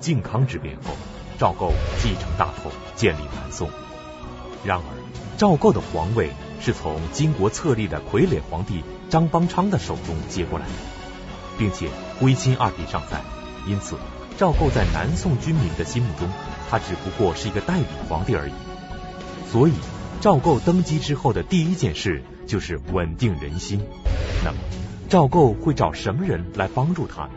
靖康之变后，赵构继承大统，建立南宋。然而，赵构的皇位是从金国册立的傀儡皇帝张邦昌的手中接过来的，并且徽钦二帝尚在，因此赵构在南宋军民的心目中，他只不过是一个代理皇帝而已。所以，赵构登基之后的第一件事就是稳定人心。那么，赵构会找什么人来帮助他呢？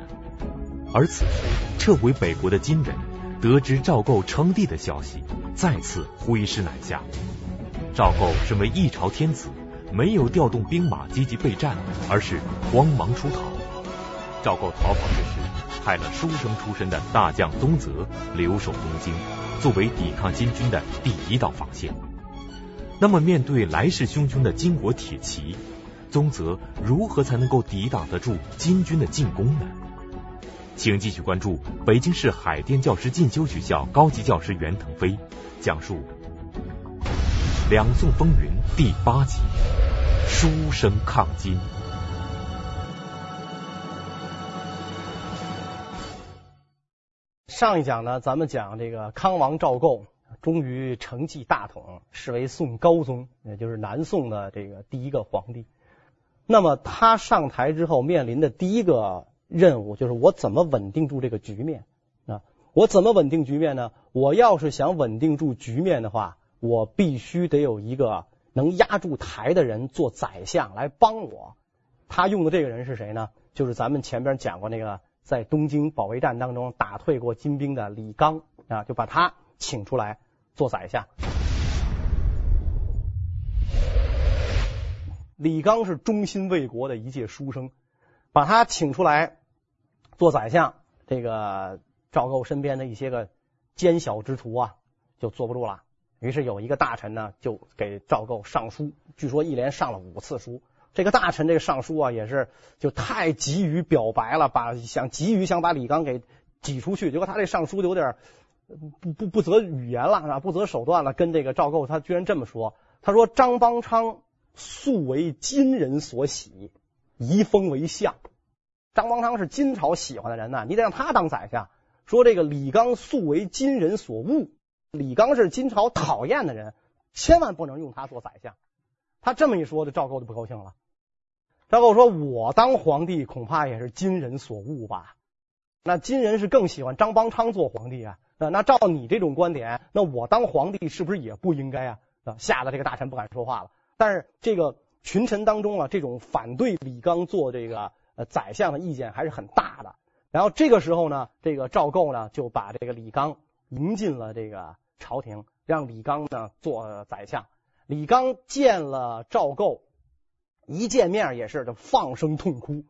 而此时，撤回北国的金人得知赵构称帝的消息，再次挥师南下。赵构身为一朝天子，没有调动兵马积极备战，而是慌忙出逃。赵构逃跑之时，派了书生出身的大将宗泽留守东京，作为抵抗金军的第一道防线。那么，面对来势汹汹的金国铁骑，宗泽如何才能够抵挡得住金军的进攻呢？请继续关注北京市海淀教师进修学校高级教师袁腾飞讲述《两宋风云》第八集：书生抗金。上一讲呢，咱们讲这个康王赵构。终于承继大统，是为宋高宗，也就是南宋的这个第一个皇帝。那么他上台之后面临的第一个任务就是我怎么稳定住这个局面啊？我怎么稳定局面呢？我要是想稳定住局面的话，我必须得有一个能压住台的人做宰相来帮我。他用的这个人是谁呢？就是咱们前边讲过那个在东京保卫战当中打退过金兵的李纲啊，就把他请出来。做宰相，李纲是忠心为国的一介书生，把他请出来做宰相，这个赵构身边的一些个奸小之徒啊，就坐不住了。于是有一个大臣呢，就给赵构上书，据说一连上了五次书。这个大臣这个上书啊，也是就太急于表白了，把想急于想把李纲给挤出去，结果他这上书就有点。不不不择语言了啊，不择手段了，跟这个赵构，他居然这么说：“他说张邦昌素为金人所喜，宜封为相。张邦昌是金朝喜欢的人呐，你得让他当宰相。说这个李纲素为金人所恶，李纲是金朝讨厌的人，千万不能用他做宰相。他这么一说，这赵构就不高兴了。赵构说：我当皇帝恐怕也是金人所恶吧？那金人是更喜欢张邦昌做皇帝啊。”那照你这种观点，那我当皇帝是不是也不应该啊？啊，吓得这个大臣不敢说话了。但是这个群臣当中啊，这种反对李纲做这个呃宰相的意见还是很大的。然后这个时候呢，这个赵构呢就把这个李纲迎进了这个朝廷，让李纲呢做宰相。李纲见了赵构，一见面也是就放声痛哭。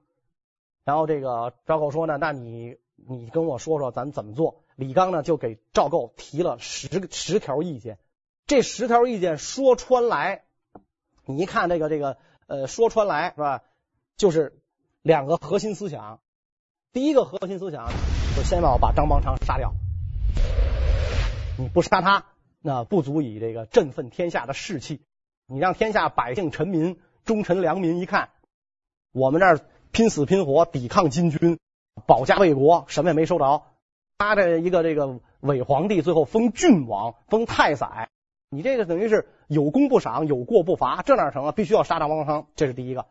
然后这个赵构说呢，那你你跟我说说咱怎么做？李纲呢，就给赵构提了十十条意见。这十条意见说穿来，你一看这个这个呃，说穿来是吧？就是两个核心思想。第一个核心思想，就先要把张邦昌杀掉。你不杀他，那不足以这个振奋天下的士气。你让天下百姓、臣民、忠臣良民一看，我们这儿拼死拼活抵抗金军，保家卫国，什么也没收着。他的一个这个伪皇帝，最后封郡王，封太宰，你这个等于是有功不赏，有过不罚，这哪成啊？必须要杀张邦昌，这是第一个。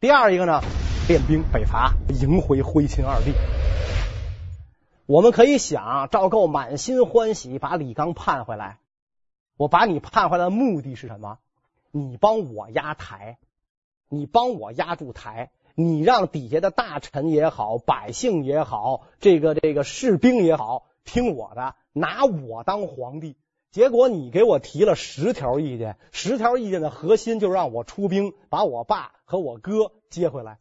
第二一个呢，练兵北伐，迎回徽钦二帝。我们可以想，赵构满心欢喜把李纲盼回来，我把你盼回来的目的是什么？你帮我压台，你帮我压住台。你让底下的大臣也好，百姓也好，这个这个士兵也好，听我的，拿我当皇帝。结果你给我提了十条意见，十条意见的核心就让我出兵把我爸和我哥接回来。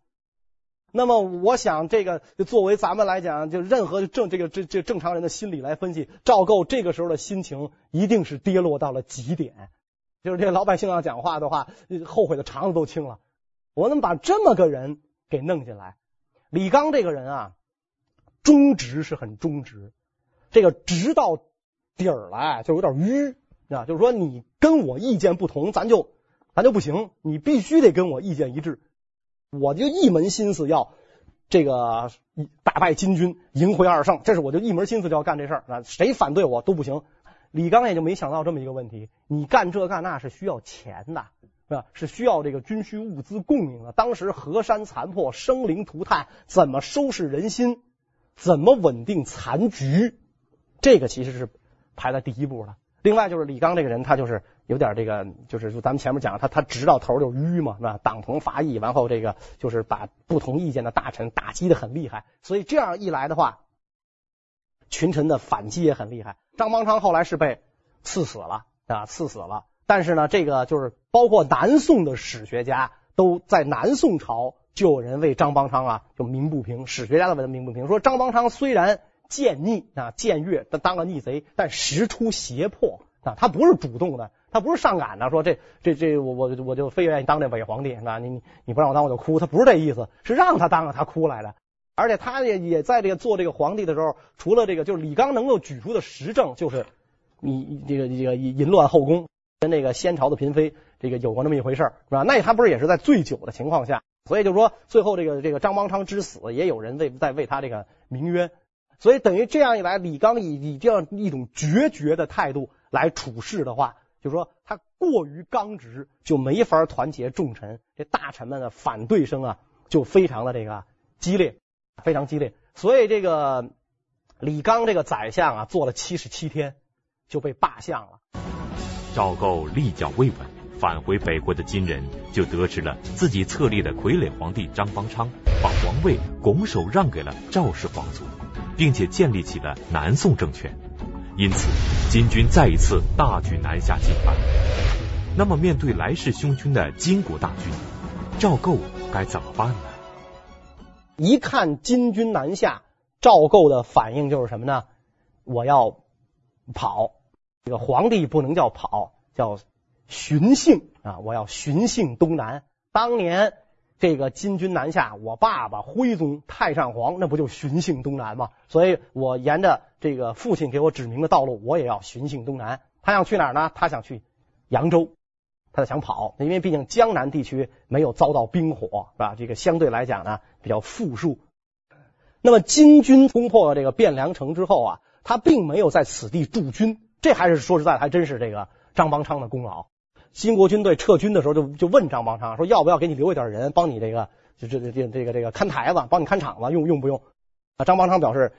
那么，我想这个作为咱们来讲，就任何正这个这这正常人的心理来分析，赵构这个时候的心情一定是跌落到了极点。就是这老百姓要讲话的话，后悔的肠子都青了。我怎么把这么个人给弄进来？李纲这个人啊，忠直是很忠直，这个直到底儿来就有点迂啊。就是说，你跟我意见不同，咱就咱就不行，你必须得跟我意见一致。我就一门心思要这个打败金军，赢回二圣，这是我就一门心思就要干这事儿啊！谁反对我都不行。李刚也就没想到这么一个问题，你干这干那是需要钱的，是吧？是需要这个军需物资供应的。当时河山残破，生灵涂炭，怎么收拾人心？怎么稳定残局？这个其实是排在第一步的。另外就是李刚这个人，他就是有点这个，就是咱们前面讲他他直到头就迂嘛，是吧？党同伐异，然后这个就是把不同意见的大臣打击的很厉害。所以这样一来的话，群臣的反击也很厉害。张邦昌后来是被赐死了啊，赐死了。但是呢，这个就是包括南宋的史学家都在南宋朝就有人为张邦昌啊就鸣不平，史学家都为他鸣不平，说张邦昌虽然僭逆啊僭越，他当了逆贼，但实出胁迫啊，他不是主动的，他不是上赶的，说这这这我我我就非愿意当这伪皇帝啊，你你你不让我当我就哭，他不是这意思，是让他当了他哭来的。而且他也也在这个做这个皇帝的时候，除了这个，就是李刚能够举出的实证，就是你这个这个淫乱后宫，跟那个先朝的嫔妃这个有过那么一回事是吧？那他不是也是在醉酒的情况下，所以就是说最后这个这个张邦昌之死，也有人为在为他这个鸣冤，所以等于这样一来，李刚以以这样一种决绝的态度来处事的话，就说他过于刚直，就没法团结众臣，这大臣们的反对声啊，就非常的这个激烈。非常激烈，所以这个李刚这个宰相啊，做了七十七天就被罢相了。赵构立脚未稳，返回北国的金人就得知了自己册立的傀儡皇帝张邦昌把皇位拱手让给了赵氏皇族，并且建立起了南宋政权。因此，金军再一次大举南下进犯。那么，面对来势汹汹的金国大军，赵构该怎么办呢？一看金军南下，赵构的反应就是什么呢？我要跑。这个皇帝不能叫跑，叫巡幸啊！我要巡幸东南。当年这个金军南下，我爸爸徽宗太上皇那不就巡幸东南吗？所以我沿着这个父亲给我指明的道路，我也要寻衅东南。他想去哪儿呢？他想去扬州。他想跑，因为毕竟江南地区没有遭到兵火，是吧？这个相对来讲呢比较富庶。那么金军攻破了这个汴梁城之后啊，他并没有在此地驻军，这还是说实在的，还真是这个张邦昌的功劳。金国军队撤军的时候就，就问张邦昌说，要不要给你留一点人，帮你这个就这这这这个这个看台子，帮你看场子，用用不用？啊，张邦昌表示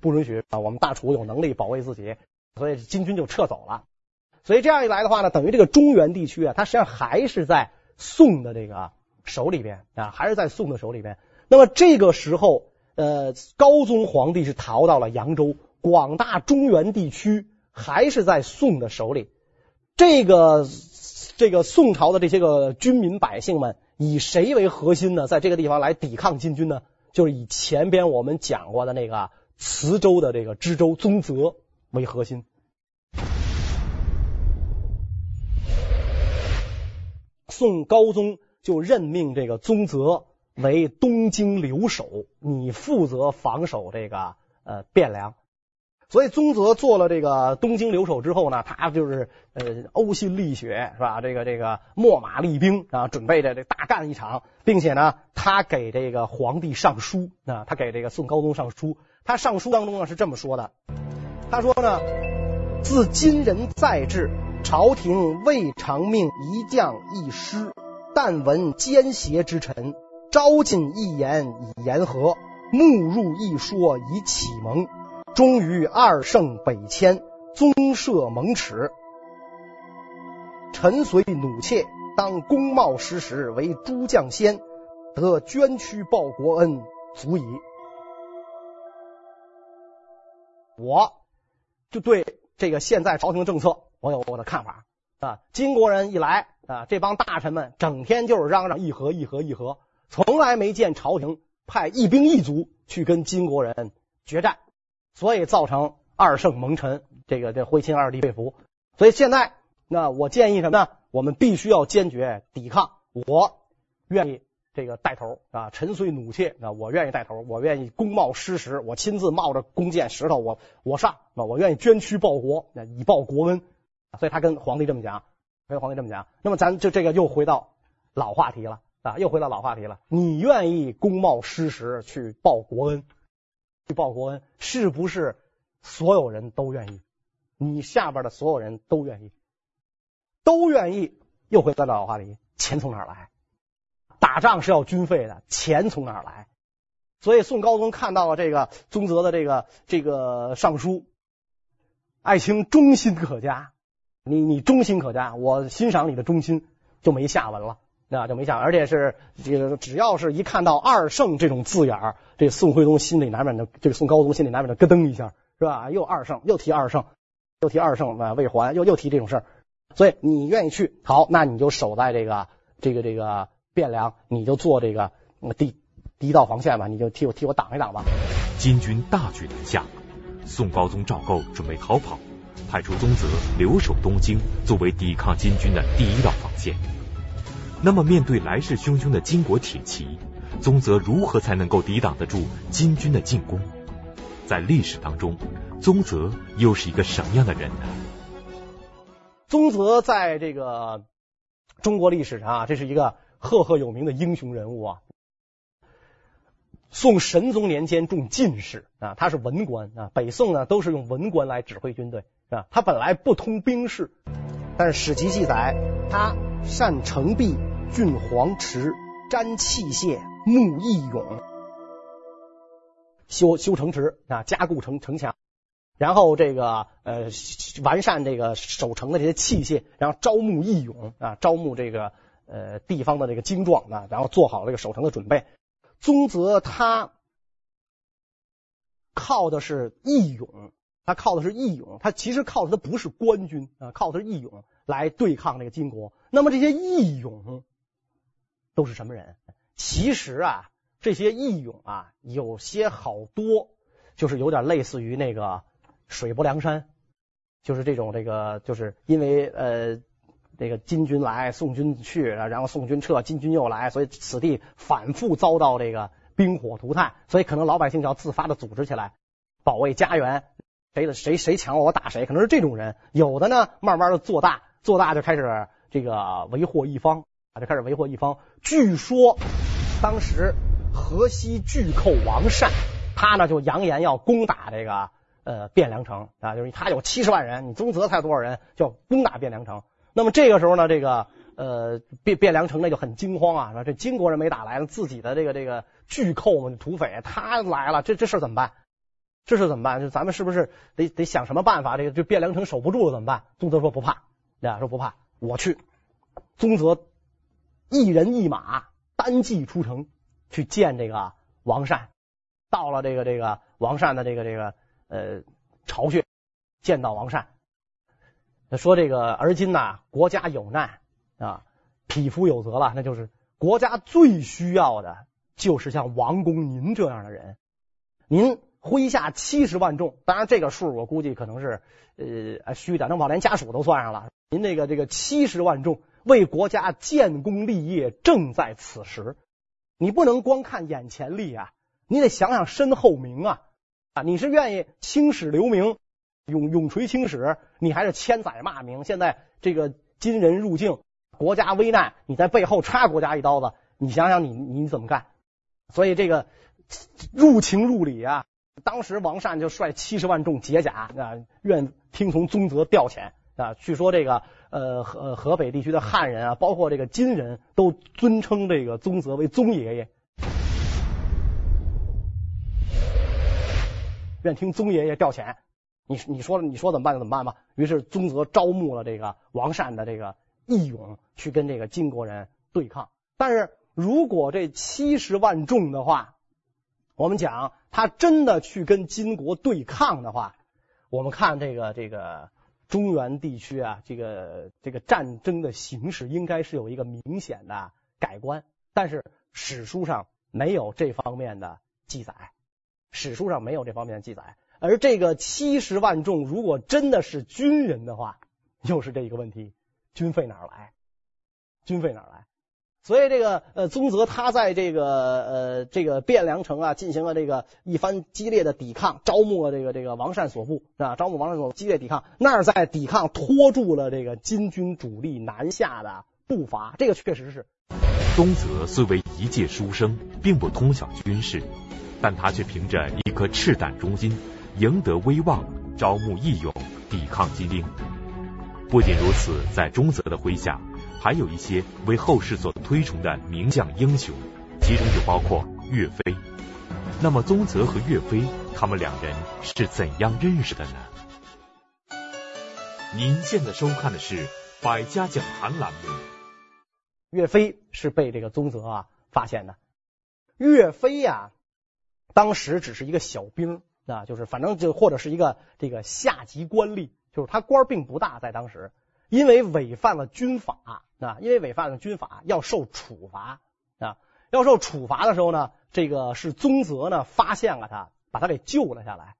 不允许啊，我们大楚有能力保卫自己，所以金军就撤走了。所以这样一来的话呢，等于这个中原地区啊，它实际上还是在宋的这个手里边啊，还是在宋的手里边。那么这个时候，呃，高宗皇帝是逃到了扬州，广大中原地区还是在宋的手里。这个这个宋朝的这些个军民百姓们，以谁为核心呢？在这个地方来抵抗金军呢？就是以前边我们讲过的那个磁州的这个知州宗泽为核心。宋高宗就任命这个宗泽为东京留守，你负责防守这个呃汴梁。所以宗泽做了这个东京留守之后呢，他就是呃呕心沥血是吧？这个这个秣马厉兵啊，准备着这大干一场，并且呢，他给这个皇帝上书啊，他给这个宋高宗上书，他上书当中呢是这么说的，他说呢，自金人在至。朝廷未尝命一将一师，但闻奸邪之臣，招进一言以言和，目入一说以启蒙，终于二圣北迁，宗社蒙耻。臣虽努妾，当弓冒失时，为诸将先，得捐躯报国恩，足矣。我就对这个现在朝廷政策。我有我的看法啊！金国人一来啊，这帮大臣们整天就是嚷嚷议和议和议和，从来没见朝廷派一兵一卒去跟金国人决战，所以造成二圣蒙尘，这个这徽钦二帝被俘。所以现在那我建议什么呢？我们必须要坚决抵抗。我愿意这个带头啊！臣虽弩妾啊，我愿意带头，我愿意弓冒失实，我亲自冒着弓箭石头，我我上啊！我愿意捐躯报国，以报国恩。所以他跟皇帝这么讲，跟皇帝这么讲。那么咱就这个又回到老话题了，啊，又回到老话题了。你愿意公冒失实去报国恩，去报国恩，是不是所有人都愿意？你下边的所有人都愿意，都愿意。又回到老话题，钱从哪来？打仗是要军费的，钱从哪儿来？所以宋高宗看到了这个宗泽的这个这个上书，爱卿忠心可嘉，你你忠心可嘉，我欣赏你的忠心，就没下文了。那就没下文，而且是这个，只要是一看到二圣这种字眼儿，这宋徽宗心里难免的，这个宋高宗心里难免的咯噔一下，是吧？又二圣，又提二圣，又提二圣啊，魏桓又又提这种事儿，所以你愿意去，好，那你就守在这个这个这个汴梁，你就做这个第第一道防线吧，你就替我替我挡一挡吧。金军大举南下，宋高宗赵构准备逃跑，派出宗泽留守东京，作为抵抗金军的第一道防线。那么，面对来势汹汹的金国铁骑，宗泽如何才能够抵挡得住金军的进攻？在历史当中，宗泽又是一个什么样的人呢？宗泽在这个中国历史上啊，这是一个赫赫有名的英雄人物啊。宋神宗年间中进士啊，他是文官啊。北宋呢都是用文官来指挥军队啊。他本来不通兵事，但是史籍记载他善成璧。郡黄池，粘器械，木义勇，修修城池啊，加固城城墙，然后这个呃完善这个守城的这些器械，然后招募义勇啊，招募这个呃地方的这个精壮啊，然后做好这个守城的准备。宗泽他靠的是义勇，他靠的是义勇，他其实靠的他不是官军啊，靠的是义勇来对抗这个金国。那么这些义勇。都是什么人？其实啊，这些义勇啊，有些好多就是有点类似于那个水泊梁山，就是这种这个，就是因为呃，这个金军来，宋军去，然后宋军撤，金军又来，所以此地反复遭到这个兵火涂炭，所以可能老百姓就要自发的组织起来保卫家园，谁的谁谁抢我，我打谁，可能是这种人。有的呢，慢慢的做大，做大就开始这个为祸一方。啊，就开始为祸一方。据说当时河西巨寇王善，他呢就扬言要攻打这个呃汴梁城啊，就是他有七十万人，你宗泽才多少人，就攻打汴梁城。那么这个时候呢，这个呃汴汴梁城那就很惊慌啊，说这金国人没打来了，自己的这个这个巨寇嘛，土匪他来了，这这事怎么办？这事怎么办？就咱们是不是得得想什么办法？这个就汴梁城守不住了怎么办？宗泽说不怕，俩？说不怕，我去。宗泽。一人一马单骑出城去见这个王善，到了这个这个王善的这个这个呃巢穴，见到王善，说这个而今呐国家有难啊，匹夫有责了，那就是国家最需要的就是像王公您这样的人，您麾下七十万众，当然这个数我估计可能是呃虚的，那我连家属都算上了，您那个这个七十万众。为国家建功立业正在此时，你不能光看眼前利啊，你得想想身后名啊！啊，你是愿意青史留名，永永垂青史，你还是千载骂名？现在这个金人入境，国家危难，你在背后插国家一刀子，你想想你你怎么干？所以这个入情入理啊！当时王善就率七十万众解甲啊，愿听从宗泽调遣。啊，据说这个呃河河北地区的汉人啊，包括这个金人都尊称这个宗泽为宗爷爷，愿听宗爷爷调遣。你你说你说怎么办就怎么办吧。于是宗泽招募了这个王善的这个义勇，去跟这个金国人对抗。但是如果这七十万众的话，我们讲他真的去跟金国对抗的话，我们看这个这个。中原地区啊，这个这个战争的形势应该是有一个明显的改观，但是史书上没有这方面的记载，史书上没有这方面的记载。而这个七十万众如果真的是军人的话，又是这一个问题：军费哪儿来？军费哪儿来？所以这个呃，宗泽他在这个呃这个汴梁城啊，进行了这个一番激烈的抵抗，招募了这个这个王善所部啊，招募王善所部激烈抵抗，那儿在抵抗拖住了这个金军主力南下的步伐，这个确实是。宗泽虽为一介书生，并不通晓军事，但他却凭着一颗赤胆忠心，赢得威望，招募义勇，抵抗金兵。不仅如此，在宗泽的麾下，还有一些为后世所推崇的名将英雄，其中就包括岳飞。那么，宗泽和岳飞，他们两人是怎样认识的呢？您现在收看的是《百家讲坛》栏目。岳飞是被这个宗泽啊发现的。岳飞呀、当时只是一个小兵啊，就是反正就或者是一个这个下级官吏。就是他官并不大，在当时，因为违反了军法啊，因为违反了军法要受处罚啊，要受处罚的时候呢，这个是宗泽呢发现了他，把他给救了下来，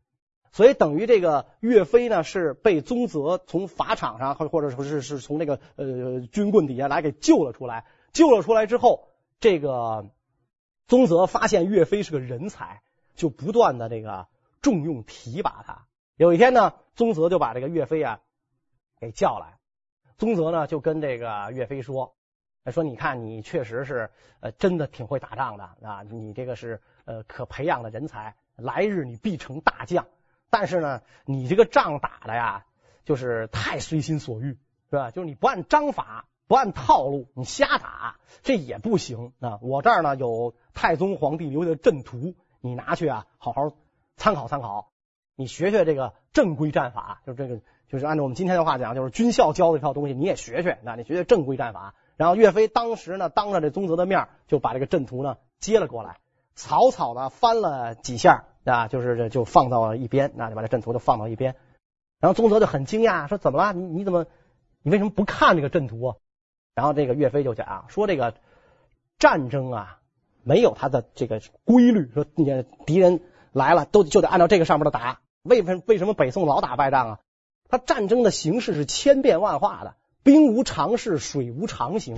所以等于这个岳飞呢是被宗泽从法场上或或者说是是从那个呃军棍底下来给救了出来，救了出来之后，这个宗泽发现岳飞是个人才，就不断的这个重用提拔他。有一天呢，宗泽就把这个岳飞啊给叫来。宗泽呢就跟这个岳飞说：“说你看，你确实是呃真的挺会打仗的啊，你这个是呃可培养的人才，来日你必成大将。但是呢，你这个仗打的呀，就是太随心所欲，是吧？就是你不按章法，不按套路，你瞎打，这也不行啊。我这儿呢有太宗皇帝留下的阵图，你拿去啊，好好参考参考。”你学学这个正规战法，就这个，就是按照我们今天的话讲，就是军校教的一套东西，你也学学，那你学学正规战法。然后岳飞当时呢，当着这宗泽的面，就把这个阵图呢接了过来，草草的翻了几下啊，就是就放到一边，那就把这阵图就放到一边。然后宗泽就很惊讶，说怎么了？你你怎么，你为什么不看这个阵图啊？然后这个岳飞就讲说，这个战争啊，没有它的这个规律，说敌人来了，都就得按照这个上面的打。为什为什么北宋老打败仗啊？他战争的形式是千变万化的，兵无常势，水无常形。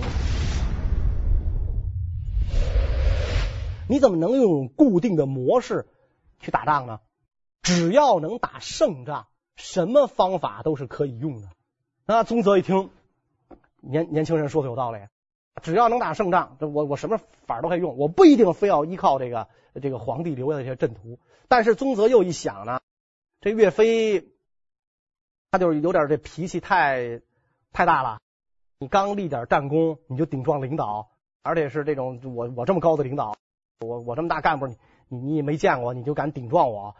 你怎么能用固定的模式去打仗呢？只要能打胜仗，什么方法都是可以用的。那宗泽一听，年年轻人说的有道理，只要能打胜仗，我我什么法都可以用，我不一定非要依靠这个这个皇帝留下的这些阵图。但是宗泽又一想呢？这岳飞，他就是有点这脾气太太大了。你刚立点战功，你就顶撞领导，而且是这种我我这么高的领导，我我这么大干部，你你你也没见过，你就敢顶撞我，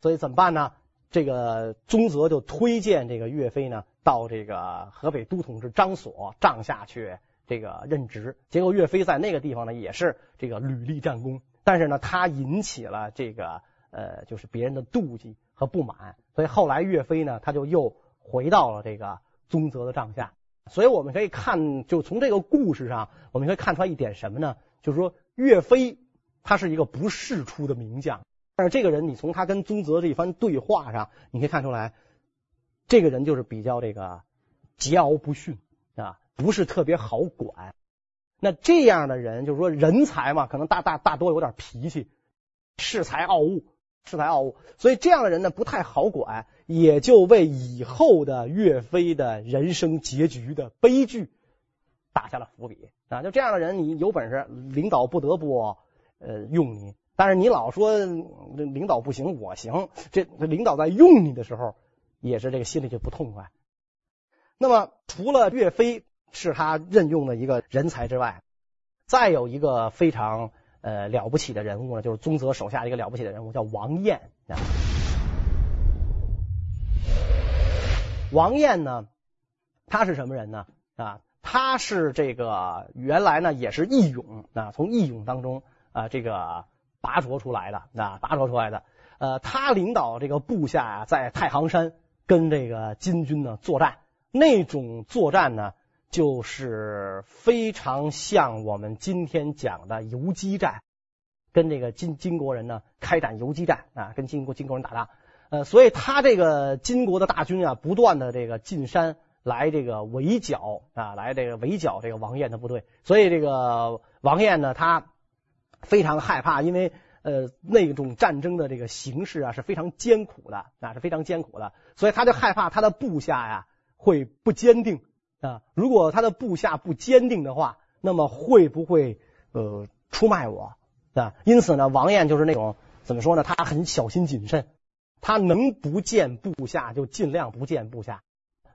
所以怎么办呢？这个宗泽就推荐这个岳飞呢，到这个河北都统制张所帐下去这个任职。结果岳飞在那个地方呢，也是这个屡立战功，但是呢，他引起了这个呃，就是别人的妒忌。和不满，所以后来岳飞呢，他就又回到了这个宗泽的帐下。所以我们可以看，就从这个故事上，我们可以看出来一点什么呢？就是说岳飞他是一个不世出的名将，但是这个人，你从他跟宗泽这一番对话上，你可以看出来，这个人就是比较这个桀骜不驯啊，不是特别好管。那这样的人，就是说人才嘛，可能大大大多有点脾气，恃才傲物。恃才傲物，所以这样的人呢，不太好管，也就为以后的岳飞的人生结局的悲剧打下了伏笔啊！就这样的人，你有本事，领导不得不呃用你，但是你老说领导不行，我行，这领导在用你的时候，也是这个心里就不痛快。那么除了岳飞是他任用的一个人才之外，再有一个非常。呃，了不起的人物呢，就是宗泽手下一个了不起的人物，叫王彦。王彦呢，他是什么人呢？啊，他是这个原来呢也是义勇啊，从义勇当中啊这个拔擢出来的啊，拔擢出来的。呃，他领导这个部下啊，在太行山跟这个金军呢作战，那种作战呢。就是非常像我们今天讲的游击战，跟这个金金国人呢开展游击战啊，跟金国金国人打仗，呃，所以他这个金国的大军啊，不断的这个进山来这个围剿啊，来这个围剿这个王彦的部队，所以这个王彦呢，他非常害怕，因为呃那种战争的这个形势啊是非常艰苦的啊，是非常艰苦的，所以他就害怕他的部下呀会不坚定。啊，如果他的部下不坚定的话，那么会不会呃出卖我啊。因此呢，王晏就是那种怎么说呢？他很小心谨慎，他能不见部下就尽量不见部下。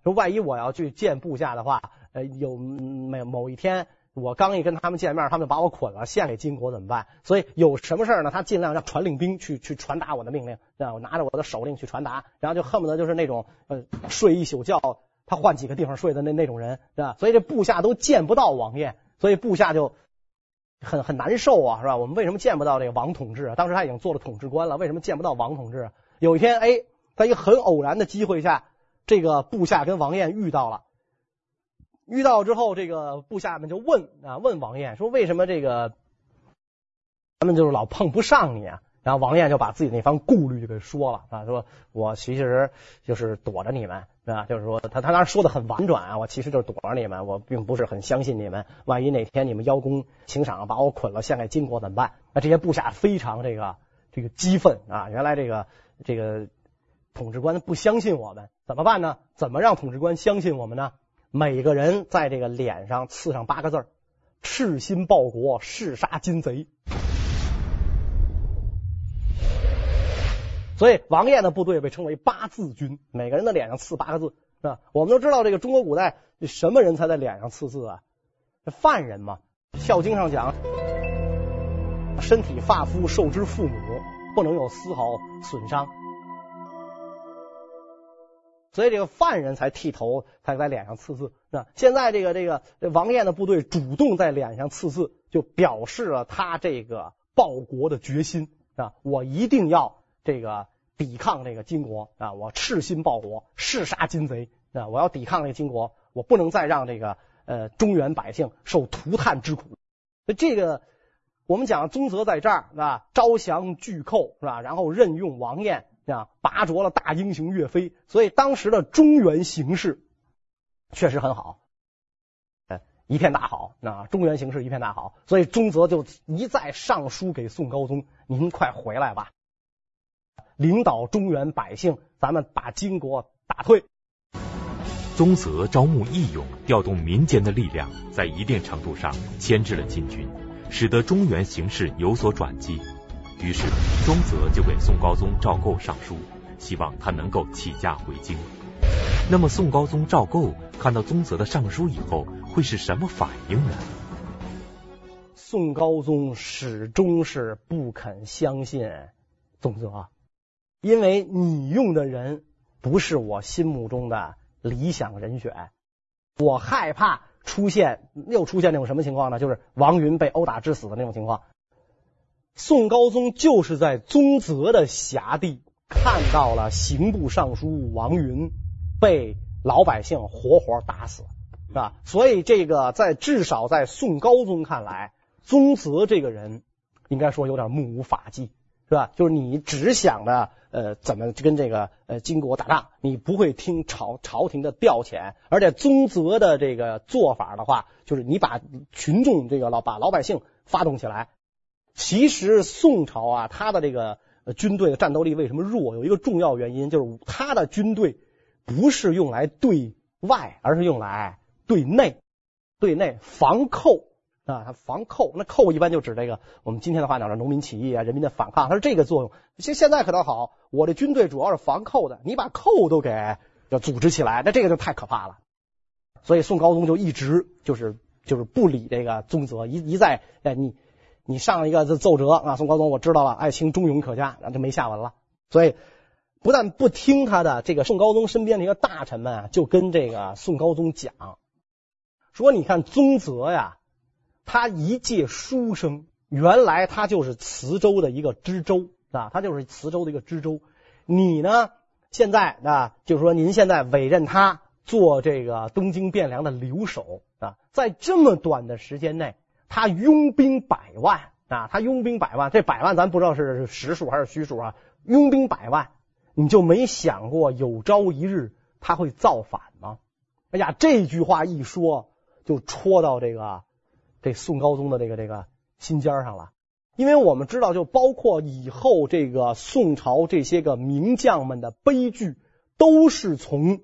说万一我要去见部下的话，呃，有某某一天。我刚一跟他们见面，他们就把我捆了，献给金国怎么办？所以有什么事呢？他尽量让传令兵去去传达我的命令，让我拿着我的手令去传达，然后就恨不得就是那种呃睡一宿觉，他换几个地方睡的那那种人，是吧？所以这部下都见不到王燕，所以部下就很很难受啊，是吧？我们为什么见不到这个王统治啊？当时他已经做了统治官了，为什么见不到王统治啊？有一天，哎，在一个很偶然的机会下，这个部下跟王燕遇到了。遇到之后，这个部下们就问啊，问王燕说：“为什么这个咱们就是老碰不上你啊？”然后王燕就把自己那番顾虑就给说了啊，说：“我其实就是躲着你们，是吧？就是说他他当时说的很婉转啊，我其实就是躲着你们，我并不是很相信你们。万一哪天你们邀功请赏，把我捆了献给金国怎么办？”那这些部下非常这个这个激愤啊！原来这个这个统治官不相信我们，怎么办呢？怎么让统治官相信我们呢？每个人在这个脸上刺上八个字：“赤心报国，誓杀金贼。”所以王晏的部队被称为八字军，每个人的脸上刺八个字啊。我们都知道，这个中国古代什么人才在脸上刺字啊？犯人嘛，《孝经》上讲：“身体发肤受之父母，不能有丝毫损伤。”所以这个犯人才剃头，才在脸上刺字。那现在这个这个王晏的部队主动在脸上刺字，就表示了他这个报国的决心啊！我一定要这个抵抗这个金国啊！我赤心报国，誓杀金贼啊！我要抵抗这个金国，我不能再让这个呃中原百姓受涂炭之苦。这个我们讲宗泽在这儿是吧？招降拒寇是吧？然后任用王彦。啊，拔擢了大英雄岳飞，所以当时的中原形势确实很好，一片大好。那中原形势一片大好，所以宗泽就一再上书给宋高宗：“您快回来吧，领导中原百姓，咱们把金国打退。”宗泽招募义勇，调动民间的力量，在一定程度上牵制了金军，使得中原形势有所转机。于是，宗泽就给宋高宗赵构上书，希望他能够起驾回京。那么，宋高宗赵构看到宗泽的上书以后，会是什么反应呢？宋高宗始终是不肯相信宗泽，因为你用的人不是我心目中的理想人选，我害怕出现又出现那种什么情况呢？就是王云被殴打致死的那种情况。宋高宗就是在宗泽的辖地看到了刑部尚书王云被老百姓活活打死，是吧？所以这个在至少在宋高宗看来，宗泽这个人应该说有点目无法纪，是吧？就是你只想着呃怎么跟这个呃金国打仗，你不会听朝朝廷的调遣，而且宗泽的这个做法的话，就是你把群众这个老把老百姓发动起来。其实宋朝啊，他的这个军队的战斗力为什么弱？有一个重要原因，就是他的军队不是用来对外，而是用来对内，对内防寇啊，他防寇。那寇一般就指这个，我们今天的话讲是农民起义啊，人民的反抗，它是这个作用。现现在可倒好，我的军队主要是防寇的，你把寇都给要组织起来，那这个就太可怕了。所以宋高宗就一直就是就是不理这个宗泽，一一再哎你。你上一个奏折啊，宋高宗我知道了，爱卿忠勇可嘉，那就没下文了。所以不但不听他的，这个宋高宗身边的一个大臣们啊，就跟这个宋高宗讲说：“你看宗泽呀，他一介书生，原来他就是磁州的一个知州啊，他就是磁州的一个知州。你呢，现在啊，就是说您现在委任他做这个东京汴梁的留守啊，在这么短的时间内。”他拥兵百万啊！他拥兵百万，这百万咱不知道是实数还是虚数啊？拥兵百万，你就没想过有朝一日他会造反吗？哎呀，这句话一说就戳到这个这宋高宗的这个这个心尖上了。因为我们知道，就包括以后这个宋朝这些个名将们的悲剧，都是从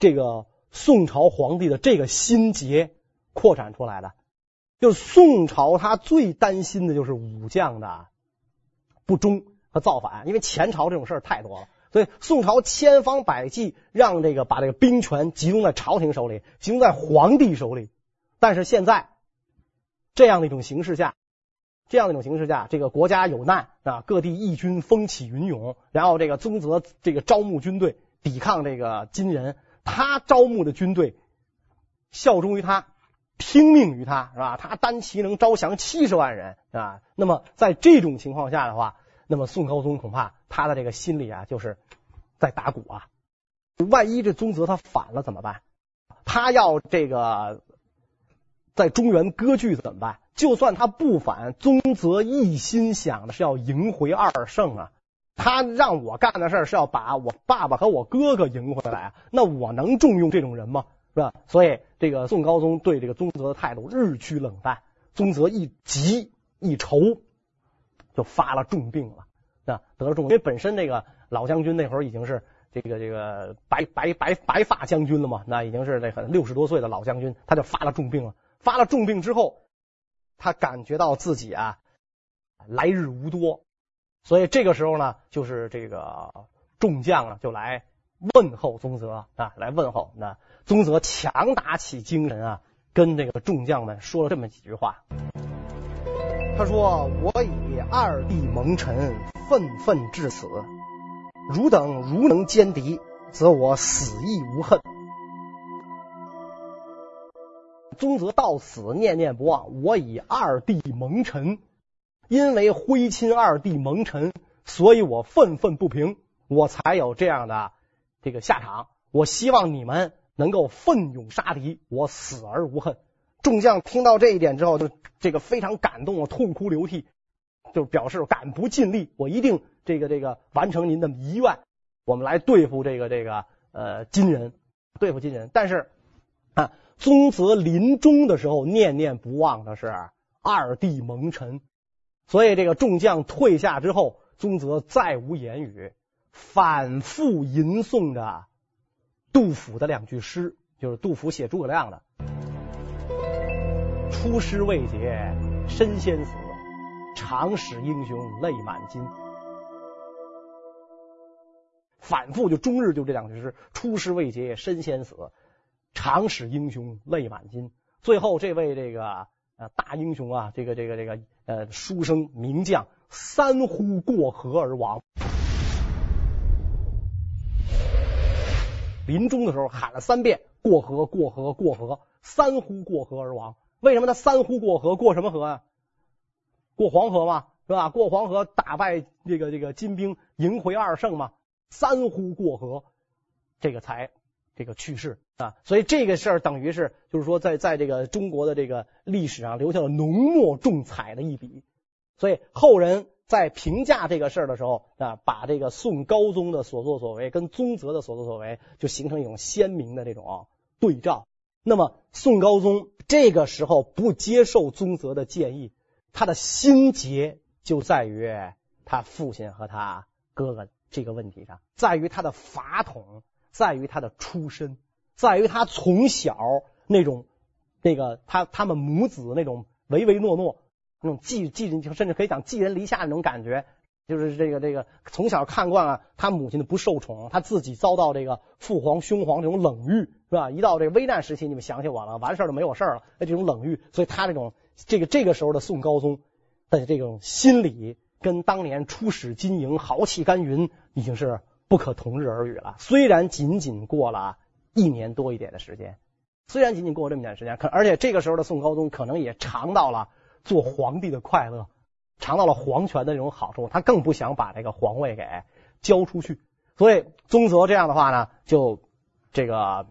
这个宋朝皇帝的这个心结扩展出来的。就宋朝他最担心的就是武将的不忠和造反，因为前朝这种事太多了，所以宋朝千方百计让这个把这个兵权集中在朝廷手里，集中在皇帝手里。但是现在这样的一种形势下，这样的一种形势下，这个国家有难啊，各地义军风起云涌，然后这个宗泽这个招募军队抵抗这个金人，他招募的军队效忠于他。听命于他是吧？他单骑能招降七十万人啊！那么在这种情况下的话，那么宋高宗恐怕他的这个心里啊，就是在打鼓啊。万一这宗泽他反了怎么办？他要这个在中原割据怎么办？就算他不反，宗泽一心想的是要赢回二圣啊。他让我干的事是要把我爸爸和我哥哥赢回来啊。那我能重用这种人吗？是吧？所以这个宋高宗对这个宗泽的态度日趋冷淡，宗泽一急一愁，就发了重病了那，得了重病。因为本身这个老将军那会儿已经是这个这个白白白白发将军了嘛，那已经是这个六十多岁的老将军，他就发了重病了。发了重病之后，他感觉到自己啊来日无多，所以这个时候呢，就是这个众将啊就来问候宗泽啊，来问候那。宗泽强打起精神啊，跟这个众将们说了这么几句话。他说：“我以二弟蒙尘，愤愤至此。汝等如能歼敌，则我死亦无恨。”宗泽到死念念不忘。我以二弟蒙尘，因为徽钦二弟蒙尘，所以我愤愤不平，我才有这样的这个下场。我希望你们。能够奋勇杀敌，我死而无恨。众将听到这一点之后，就这个非常感动，痛哭流涕，就表示敢不尽力，我一定这个这个完成您的遗愿，我们来对付这个这个呃金人，对付金人。但是，宗泽临终的时候念念不忘的是二弟蒙尘，所以这个众将退下之后，宗泽再无言语，反复吟诵着。杜甫的两句诗，就是杜甫写诸葛亮的“出师未捷身先死，长使英雄泪满襟”。反复就终日就这两句诗：“出师未捷身先死，长使英雄泪满襟。”最后这位这个呃大英雄啊，这个这个这个呃书生名将三呼过河而亡。临终的时候喊了三遍“过河，过河，过河”，三呼过河而亡。为什么他三呼过河？过什么河啊？过黄河嘛，是吧？过黄河打败这个这个金兵，迎回二圣嘛。三呼过河，这个才这个去世啊。所以这个事儿等于是就是说，在在这个中国的这个历史上留下了浓墨重彩的一笔。所以后人。在评价这个事儿的时候啊，把这个宋高宗的所作所为跟宗泽的所作所为就形成一种鲜明的这种对照。那么宋高宗这个时候不接受宗泽的建议，他的心结就在于他父亲和他哥哥这个问题上，在于他的法统，在于他的出身，在于他从小那种那个他他们母子那种唯唯诺诺。那种寄寄人，甚至可以讲寄人篱下那种感觉，就是这个这个从小看惯了他母亲的不受宠，他自己遭到这个父皇兄皇这种冷遇，是吧？一到这个危难时期，你们想起我了，完事儿就没有事儿了，这种冷遇，所以他这种这个这个时候的宋高宗的这种心理，跟当年出使金营豪气干云已经是不可同日而语了。虽然仅仅过了一年多一点的时间，虽然仅仅过了这么点时间，可而且这个时候的宋高宗可能也尝到了。做皇帝的快乐，尝到了皇权的这种好处，他更不想把这个皇位给交出去。所以宗泽这样的话呢，就这个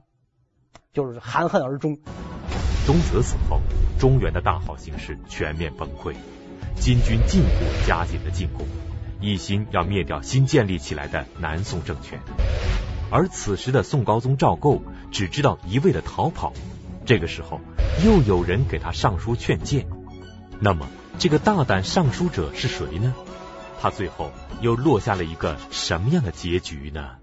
就是含恨而终。宗泽死后，中原的大好形势全面崩溃，金军进一步加紧了进攻，一心要灭掉新建立起来的南宋政权。而此时的宋高宗赵构只知道一味的逃跑，这个时候又有人给他上书劝谏。那么，这个大胆上书者是谁呢？他最后又落下了一个什么样的结局呢？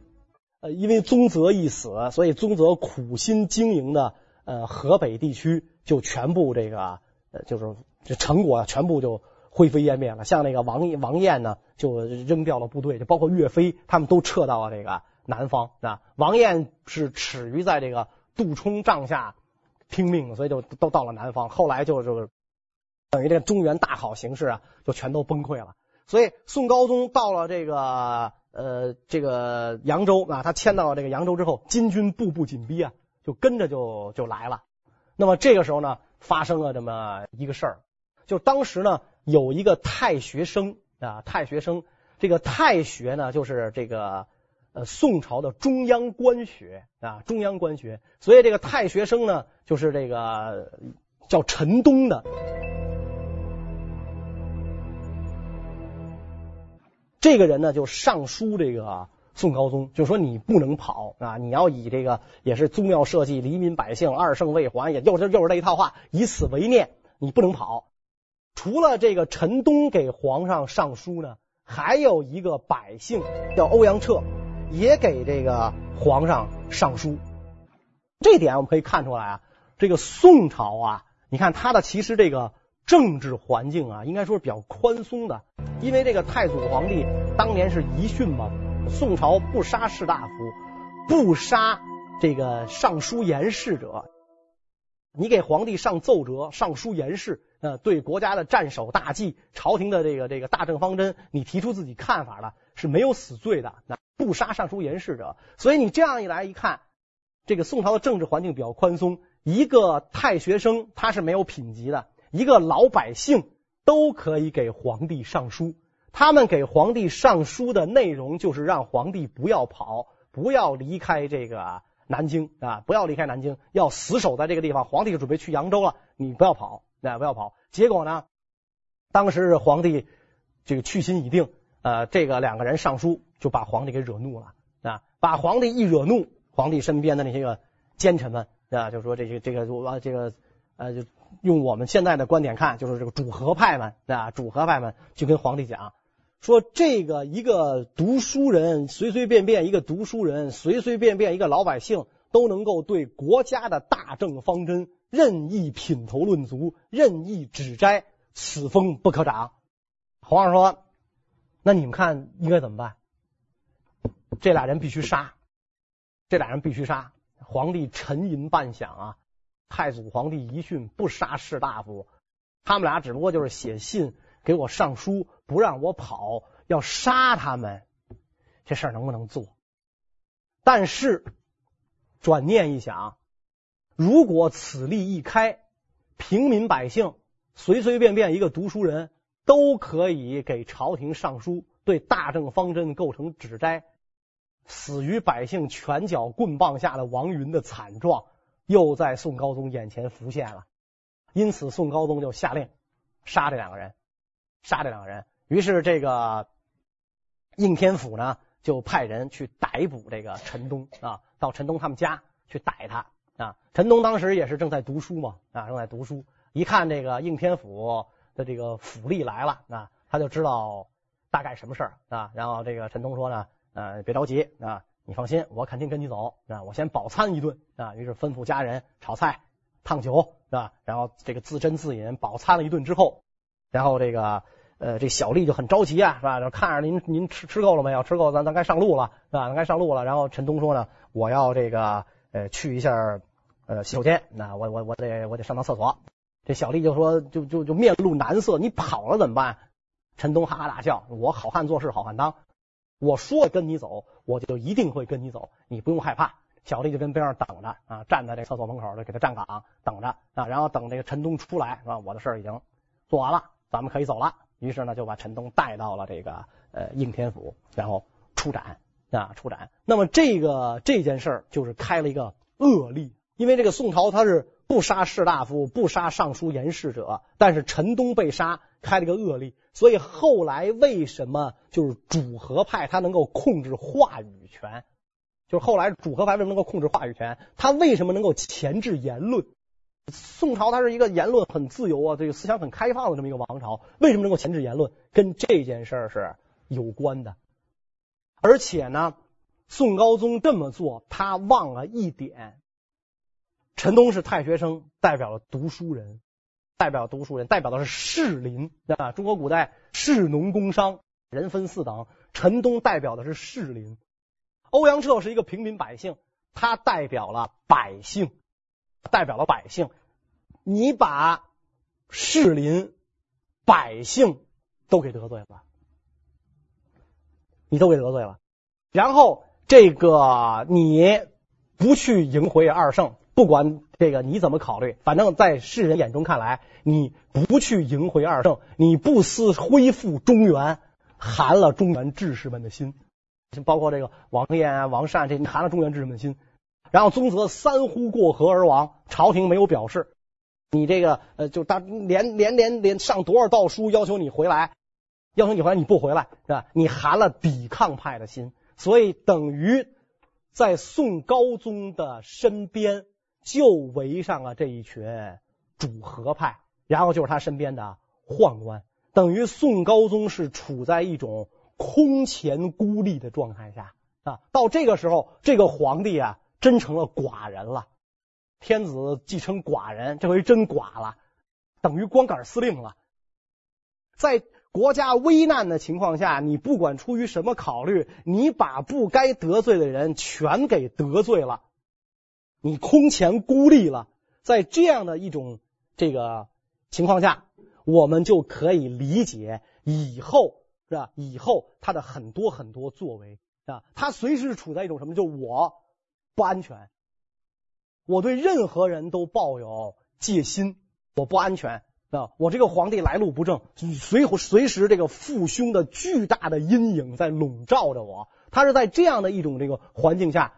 呃，因为宗泽一死，所以宗泽苦心经营的呃河北地区就全部这个呃，就是这成果全部就灰飞烟灭了。像那个王王晏呢，就扔掉了部队，就包括岳飞，他们都撤到了这个南方啊。王彦是耻于在这个杜充帐下拼命，所以就都到了南方。后来就就等于这个中原大好形势啊，就全都崩溃了。所以宋高宗到了这个呃这个扬州啊，他迁到了这个扬州之后，金军步步紧逼啊，就跟着就就来了。那么这个时候呢，发生了这么一个事儿，就当时呢有一个太学生啊，太学生，这个太学呢就是这个呃宋朝的中央官学啊，中央官学，所以这个太学生呢就是这个叫陈东的。这个人呢，就上书这个宋高宗，就说你不能跑啊，你要以这个也是宗庙社稷、黎民百姓、二圣未还，也又是又是这一套话，以此为念，你不能跑。除了这个陈东给皇上上书呢，还有一个百姓叫欧阳彻，也给这个皇上上书。这点我们可以看出来啊，这个宋朝啊，你看他的其实这个。政治环境啊，应该说是比较宽松的，因为这个太祖皇帝当年是遗训嘛，宋朝不杀士大夫，不杀这个上书言事者。你给皇帝上奏折、上书言事，呃，对国家的战守大计、朝廷的这个这个大政方针，你提出自己看法的，是没有死罪的。那不杀尚书言事者，所以你这样一来一看，这个宋朝的政治环境比较宽松，一个太学生他是没有品级的。一个老百姓都可以给皇帝上书，他们给皇帝上书的内容就是让皇帝不要跑，不要离开这个南京啊，不要离开南京，要死守在这个地方。皇帝就准备去扬州了，你不要跑，那不要跑。结果呢，当时皇帝这个去心已定，呃，这个两个人上书就把皇帝给惹怒了啊，把皇帝一惹怒，皇帝身边的那些个奸臣们啊，就说这些这个我这个呃就。用我们现在的观点看，就是这个主和派们啊，主和派们就跟皇帝讲说，这个一个读书人，随随便便一个读书人，随随便便一个老百姓，都能够对国家的大政方针任意品头论足，任意指摘，此风不可长。皇上说，那你们看应该怎么办？这俩人必须杀，这俩人必须杀。皇帝沉吟半晌啊。太祖皇帝遗训不杀士大夫，他们俩只不过就是写信给我上书，不让我跑，要杀他们，这事儿能不能做？但是转念一想，如果此例一开，平民百姓随随便便一个读书人都可以给朝廷上书，对大政方针构成指摘，死于百姓拳脚棍棒下的王云的惨状。又在宋高宗眼前浮现了，因此宋高宗就下令杀这两个人，杀这两个人。于是这个应天府呢，就派人去逮捕这个陈东啊，到陈东他们家去逮他啊。陈东当时也是正在读书嘛啊，正在读书，一看这个应天府的这个府吏来了啊，他就知道大概什么事儿啊。然后这个陈东说呢，呃，别着急啊。你放心，我肯定跟你走啊！我先饱餐一顿啊！于是吩咐家人炒菜、烫酒啊，然后这个自斟自饮，饱餐了一顿之后，然后这个呃，这小丽就很着急啊，是吧？就看着您您吃吃够了没有？吃够，咱咱该上路了，是吧？咱该上路了。然后陈东说呢，我要这个呃去一下呃洗手间，那我我我得我得上趟厕所。这小丽就说，就就就面露难色，你跑了怎么办？陈东哈哈大笑，我好汉做事好汉当。我说跟你走，我就一定会跟你走，你不用害怕。小丽就跟边上等着啊，站在这厕所门口的给他站岗等着啊，然后等这个陈东出来是吧？我的事儿已经做完了，咱们可以走了。于是呢，就把陈东带到了这个呃应天府，然后处斩啊，处斩。那么这个这件事儿就是开了一个恶例，因为这个宋朝他是不杀士大夫，不杀尚书言事者，但是陈东被杀。开了个恶例，所以后来为什么就是主和派他能够控制话语权？就是后来主和派为什么能够控制话语权？他为什么能够钳制言论？宋朝它是一个言论很自由啊，这个思想很开放的这么一个王朝，为什么能够钳制言论？跟这件事是有关的。而且呢，宋高宗这么做，他忘了一点：陈东是太学生，代表了读书人。代表读书人，代表的是士林啊。中国古代士农工商人分四等，陈东代表的是士林，欧阳彻是一个平民百姓，他代表了百姓，代表了百姓。你把士林百姓都给得罪了，你都给得罪了。然后这个你不去迎回二圣，不管。这个你怎么考虑？反正，在世人眼中看来，你不去迎回二圣，你不思恢复中原，寒了中原志士们的心。包括这个王晏啊、王善，这你寒了中原志士们的心。然后宗泽三呼过河而亡，朝廷没有表示。你这个呃，就他连连连连上多少道书要求你回来，要求你回来，你不回来是吧？你寒了抵抗派的心，所以等于在宋高宗的身边。就围上了这一群主和派，然后就是他身边的宦官，等于宋高宗是处在一种空前孤立的状态下啊。到这个时候，这个皇帝啊，真成了寡人了。天子继承寡人，这回真寡了，等于光杆司令了。在国家危难的情况下，你不管出于什么考虑，你把不该得罪的人全给得罪了。你空前孤立了，在这样的一种这个情况下，我们就可以理解以后是吧？以后他的很多很多作为啊，他随时处在一种什么？就我不安全，我对任何人都抱有戒心，我不安全啊！我这个皇帝来路不正，随随时这个父兄的巨大的阴影在笼罩着我。他是在这样的一种这个环境下，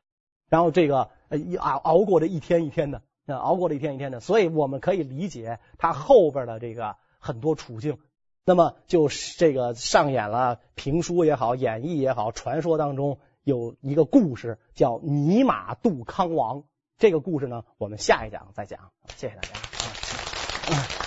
然后这个。呃，熬熬过这一天一天的，熬过了一天一天的，所以我们可以理解他后边的这个很多处境。那么，就是这个上演了评书也好，演义也好，传说当中有一个故事叫“尼玛杜康王”。这个故事呢，我们下一讲再讲。谢谢大家。